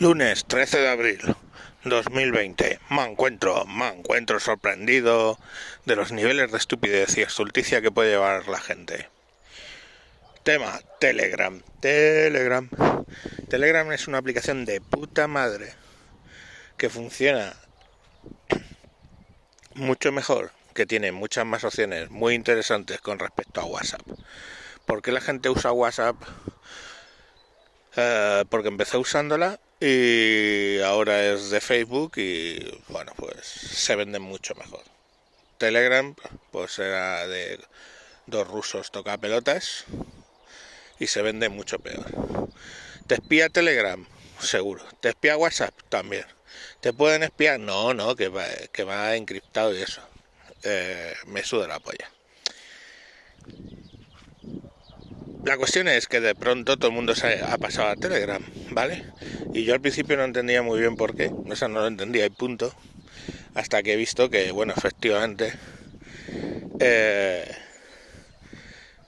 Lunes 13 de abril 2020. Me encuentro, me encuentro sorprendido de los niveles de estupidez y estulticia que puede llevar la gente. Tema, Telegram. Telegram. Telegram es una aplicación de puta madre que funciona mucho mejor, que tiene muchas más opciones muy interesantes con respecto a WhatsApp. ¿Por qué la gente usa WhatsApp? Eh, porque empecé usándola y ahora es de Facebook y bueno, pues se venden mucho mejor. Telegram, pues era de dos rusos toca pelotas y se vende mucho peor. ¿Te espía Telegram? Seguro. ¿Te espía WhatsApp? También. ¿Te pueden espiar? No, no, que va, que va encriptado y eso. Eh, me suda la polla. La cuestión es que de pronto todo el mundo se ha pasado a Telegram, ¿vale? Y yo al principio no entendía muy bien por qué, o no lo entendía y punto, hasta que he visto que, bueno, efectivamente, eh,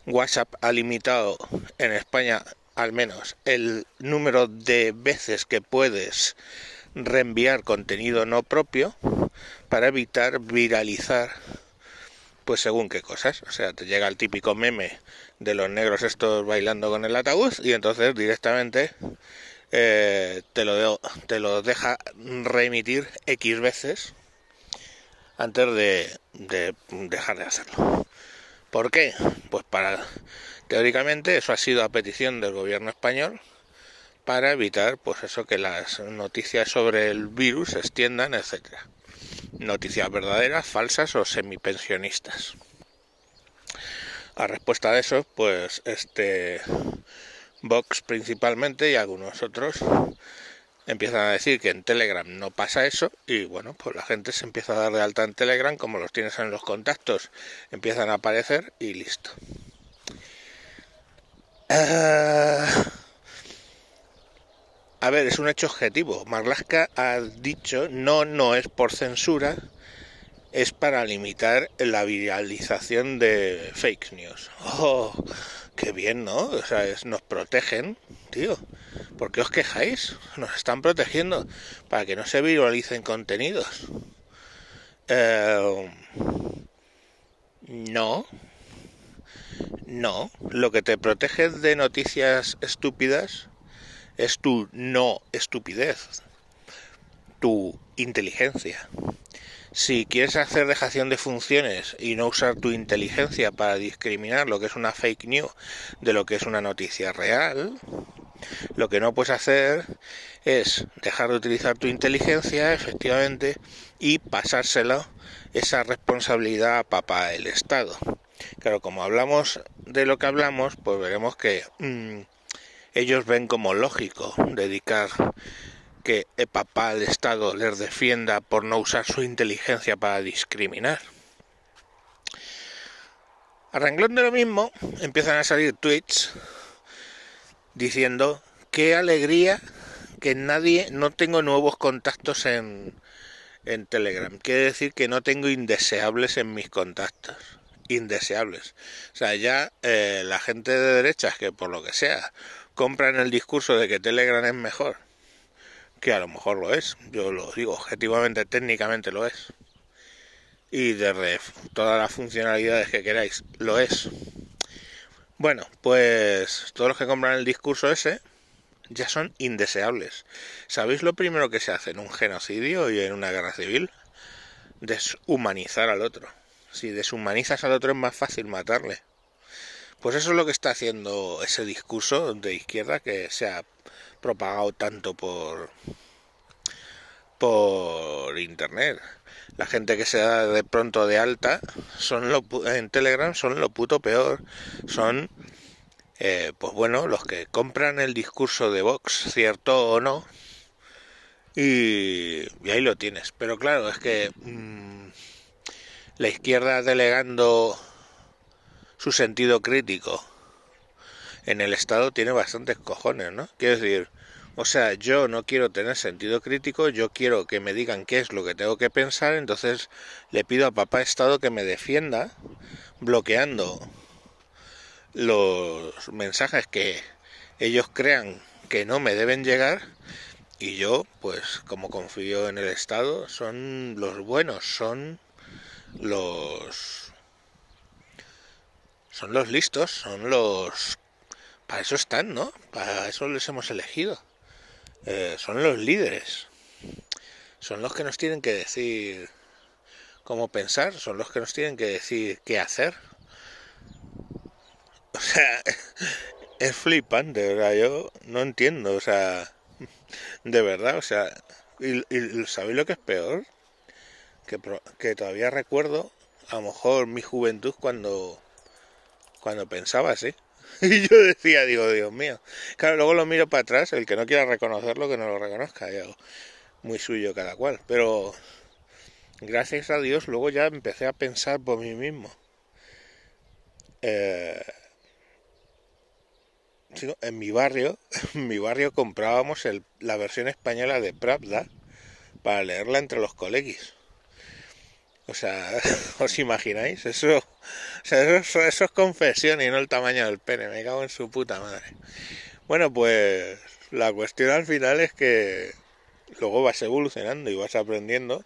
WhatsApp ha limitado en España al menos el número de veces que puedes reenviar contenido no propio para evitar viralizar pues según qué cosas. O sea, te llega el típico meme de los negros estos bailando con el ataúd y entonces directamente eh, te, lo te lo deja reemitir X veces antes de, de dejar de hacerlo. ¿Por qué? Pues para teóricamente eso ha sido a petición del gobierno español para evitar pues eso que las noticias sobre el virus se extiendan, etcétera noticias verdaderas, falsas o semipensionistas. A respuesta de eso, pues este Vox principalmente y algunos otros empiezan a decir que en Telegram no pasa eso y bueno, pues la gente se empieza a dar de alta en Telegram, como los tienes en los contactos, empiezan a aparecer y listo. Ah, a ver, es un hecho objetivo. Marlaska ha dicho no, no es por censura, es para limitar la viralización de fake news. Oh, qué bien, ¿no? O sea, nos protegen, tío. ¿Por qué os quejáis? Nos están protegiendo para que no se viralicen contenidos. Eh, no. No. Lo que te protege de noticias estúpidas es tu no estupidez, tu inteligencia. Si quieres hacer dejación de funciones y no usar tu inteligencia para discriminar lo que es una fake news de lo que es una noticia real, lo que no puedes hacer es dejar de utilizar tu inteligencia, efectivamente, y pasárselo esa responsabilidad a papá el Estado. Claro, como hablamos de lo que hablamos, pues veremos que mm, ellos ven como lógico dedicar que el papá al Estado les defienda por no usar su inteligencia para discriminar. A renglón de lo mismo, empiezan a salir tweets diciendo qué alegría que nadie, no tengo nuevos contactos en, en Telegram. Quiere decir que no tengo indeseables en mis contactos. Indeseables. O sea, ya eh, la gente de derechas, que por lo que sea, compran el discurso de que Telegram es mejor, que a lo mejor lo es, yo lo digo, objetivamente, técnicamente lo es, y de todas las funcionalidades que queráis, lo es. Bueno, pues todos los que compran el discurso ese ya son indeseables. ¿Sabéis lo primero que se hace en un genocidio y en una guerra civil? Deshumanizar al otro. Si deshumanizas al otro es más fácil matarle. Pues eso es lo que está haciendo ese discurso de izquierda que se ha propagado tanto por por internet. La gente que se da de pronto de alta son lo, en Telegram son lo puto peor. Son eh, pues bueno, los que compran el discurso de Vox, cierto o no, y, ahí lo tienes. Pero claro, es que mm, la izquierda delegando su sentido crítico en el Estado tiene bastantes cojones, ¿no? Quiero decir, o sea, yo no quiero tener sentido crítico, yo quiero que me digan qué es lo que tengo que pensar, entonces le pido a papá Estado que me defienda bloqueando los mensajes que ellos crean que no me deben llegar Y yo, pues como confío en el Estado, son los buenos, son los... Son los listos, son los... Para eso están, ¿no? Para eso les hemos elegido. Eh, son los líderes. Son los que nos tienen que decir cómo pensar, son los que nos tienen que decir qué hacer. O sea, es flipante, ¿verdad? Yo no entiendo, o sea, de verdad, o sea, y, ¿sabéis lo que es peor? Que, que todavía recuerdo, a lo mejor mi juventud cuando, cuando pensaba así. Y yo decía, digo, Dios mío. Claro, luego lo miro para atrás, el que no quiera reconocerlo, que no lo reconozca, muy suyo cada cual. Pero gracias a Dios, luego ya empecé a pensar por mí mismo. Eh, en mi barrio, en mi barrio comprábamos el, la versión española de Pravda para leerla entre los colegis. O sea, ¿os imagináis? Eso, o sea, eso, es confesión y no el tamaño del pene. Me cago en su puta madre. Bueno, pues la cuestión al final es que luego vas evolucionando y vas aprendiendo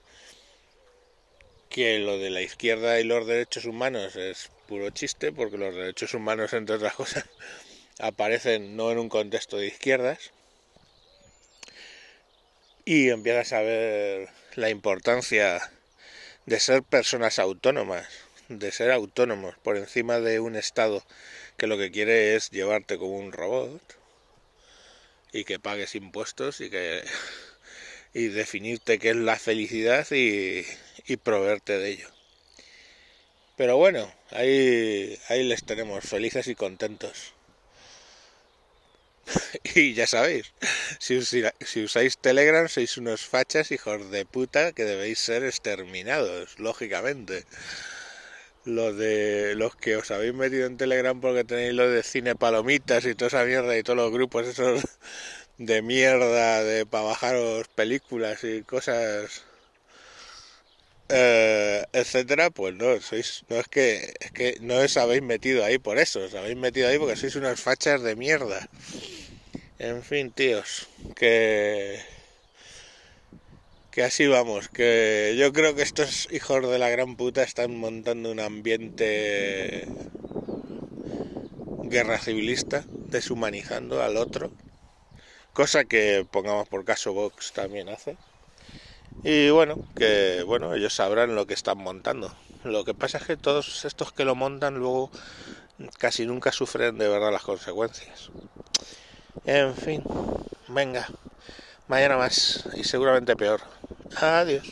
que lo de la izquierda y los derechos humanos es puro chiste, porque los derechos humanos, entre otras cosas, aparecen no en un contexto de izquierdas y empiezas a ver la importancia de ser personas autónomas, de ser autónomos por encima de un Estado que lo que quiere es llevarte como un robot y que pagues impuestos y que y definirte qué es la felicidad y, y proveerte de ello. Pero bueno, ahí, ahí les tenemos felices y contentos. y ya sabéis, si, usáis Telegram sois unos fachas hijos de puta que debéis ser exterminados, lógicamente. Lo de los que os habéis metido en Telegram porque tenéis lo de cine palomitas y toda esa mierda y todos los grupos esos de mierda de para bajaros películas y cosas eh, etcétera, pues no, sois, no es que, es que no os habéis metido ahí por eso, os habéis metido ahí porque sois unas fachas de mierda. En fin, tíos, que que así vamos, que yo creo que estos hijos de la gran puta están montando un ambiente guerra civilista, deshumanizando al otro, cosa que pongamos por caso Vox también hace. Y bueno, que bueno, ellos sabrán lo que están montando. Lo que pasa es que todos estos que lo montan luego casi nunca sufren de verdad las consecuencias. En fin, venga, mañana más y seguramente peor. Adiós.